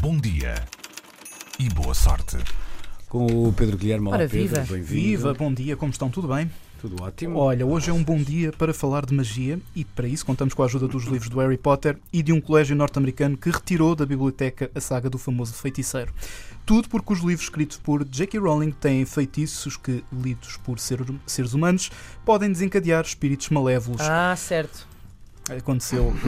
Bom dia e boa sorte. Com o Pedro Guilherme. Olá, Ora, Pedro, viva. bem-vindo. Viva, bom dia, como estão? Tudo bem? Tudo ótimo. Olha, hoje é um bom dia para falar de magia e para isso contamos com a ajuda dos livros do Harry Potter e de um colégio norte-americano que retirou da biblioteca a saga do famoso feiticeiro. Tudo porque os livros escritos por J.K. Rowling têm feitiços que, lidos por ser- seres humanos, podem desencadear espíritos malévolos. Ah, certo. Aconteceu.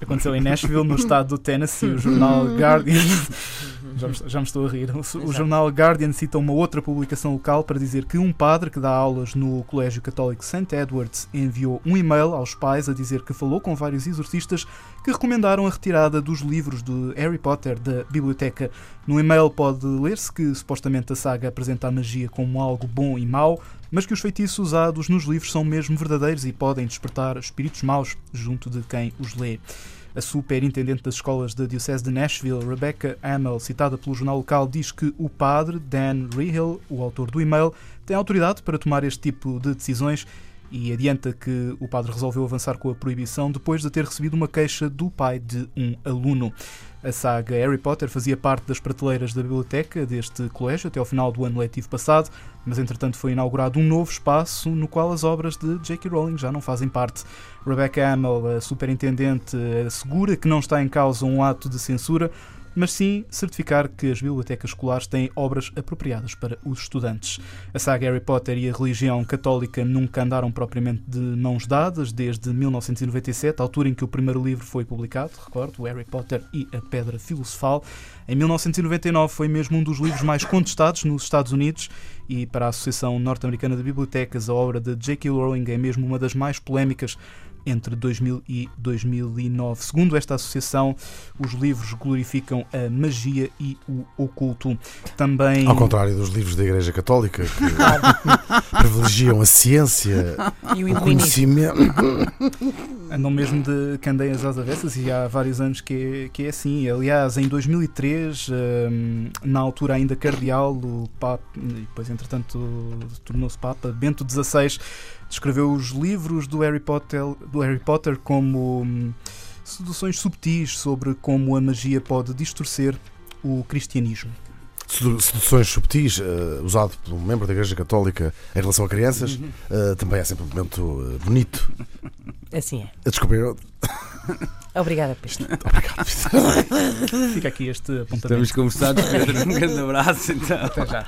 Aconteceu em Nashville, no estado do Tennessee, o jornal Guardian. Já me, já me estou a rir. O, o jornal Guardian cita uma outra publicação local para dizer que um padre que dá aulas no Colégio Católico St. Edwards enviou um e-mail aos pais a dizer que falou com vários exorcistas que recomendaram a retirada dos livros de Harry Potter da biblioteca. No e-mail pode ler-se que supostamente a saga apresenta a magia como algo bom e mau, mas que os feitiços usados nos livros são mesmo verdadeiros e podem despertar espíritos maus junto de quem os lê. A superintendente das escolas da Diocese de Nashville, Rebecca Amell, citada pelo jornal local, diz que o padre Dan Rehill, o autor do e-mail, tem autoridade para tomar este tipo de decisões e adianta que o padre resolveu avançar com a proibição depois de ter recebido uma queixa do pai de um aluno. A saga Harry Potter fazia parte das prateleiras da biblioteca deste colégio até ao final do ano letivo passado, mas entretanto foi inaugurado um novo espaço no qual as obras de J.K. Rowling já não fazem parte. Rebecca Amell, a superintendente, assegura que não está em causa um ato de censura, mas sim certificar que as bibliotecas escolares têm obras apropriadas para os estudantes. A saga Harry Potter e a religião católica nunca andaram propriamente de mãos dadas desde 1997, a altura em que o primeiro livro foi publicado, recordo, Harry Potter e a Pedra Filosofal. Em 1999 foi mesmo um dos livros mais contestados nos Estados Unidos e para a Associação Norte-Americana de Bibliotecas a obra de J.K. Rowling é mesmo uma das mais polémicas entre 2000 e 2009. Segundo esta associação, os livros glorificam a magia e o oculto. Também Ao contrário dos livros da Igreja Católica, que privilegiam a ciência, E o o conhecimento. andam mesmo de candeias às avessas e há vários anos que é, que é assim. Aliás, em 2003, hum, na altura ainda cardeal, o Papa, e depois entretanto tornou-se Papa, Bento XVI, descreveu os livros do Harry Potter, do Harry Potter como hum, seduções subtis sobre como a magia pode distorcer o cristianismo. Sedu- Seduções subtis, eh, usado por um membro da Igreja Católica em relação a crianças, eh, também é sempre um momento eh, bonito. Assim é. A descobrir. Obrigada, Pedro. Obrigado. Fica aqui este apontamento. Estamos conversados, Pedro. Um grande abraço, então. Até já.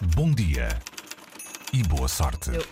Bom dia e boa sorte. Eu-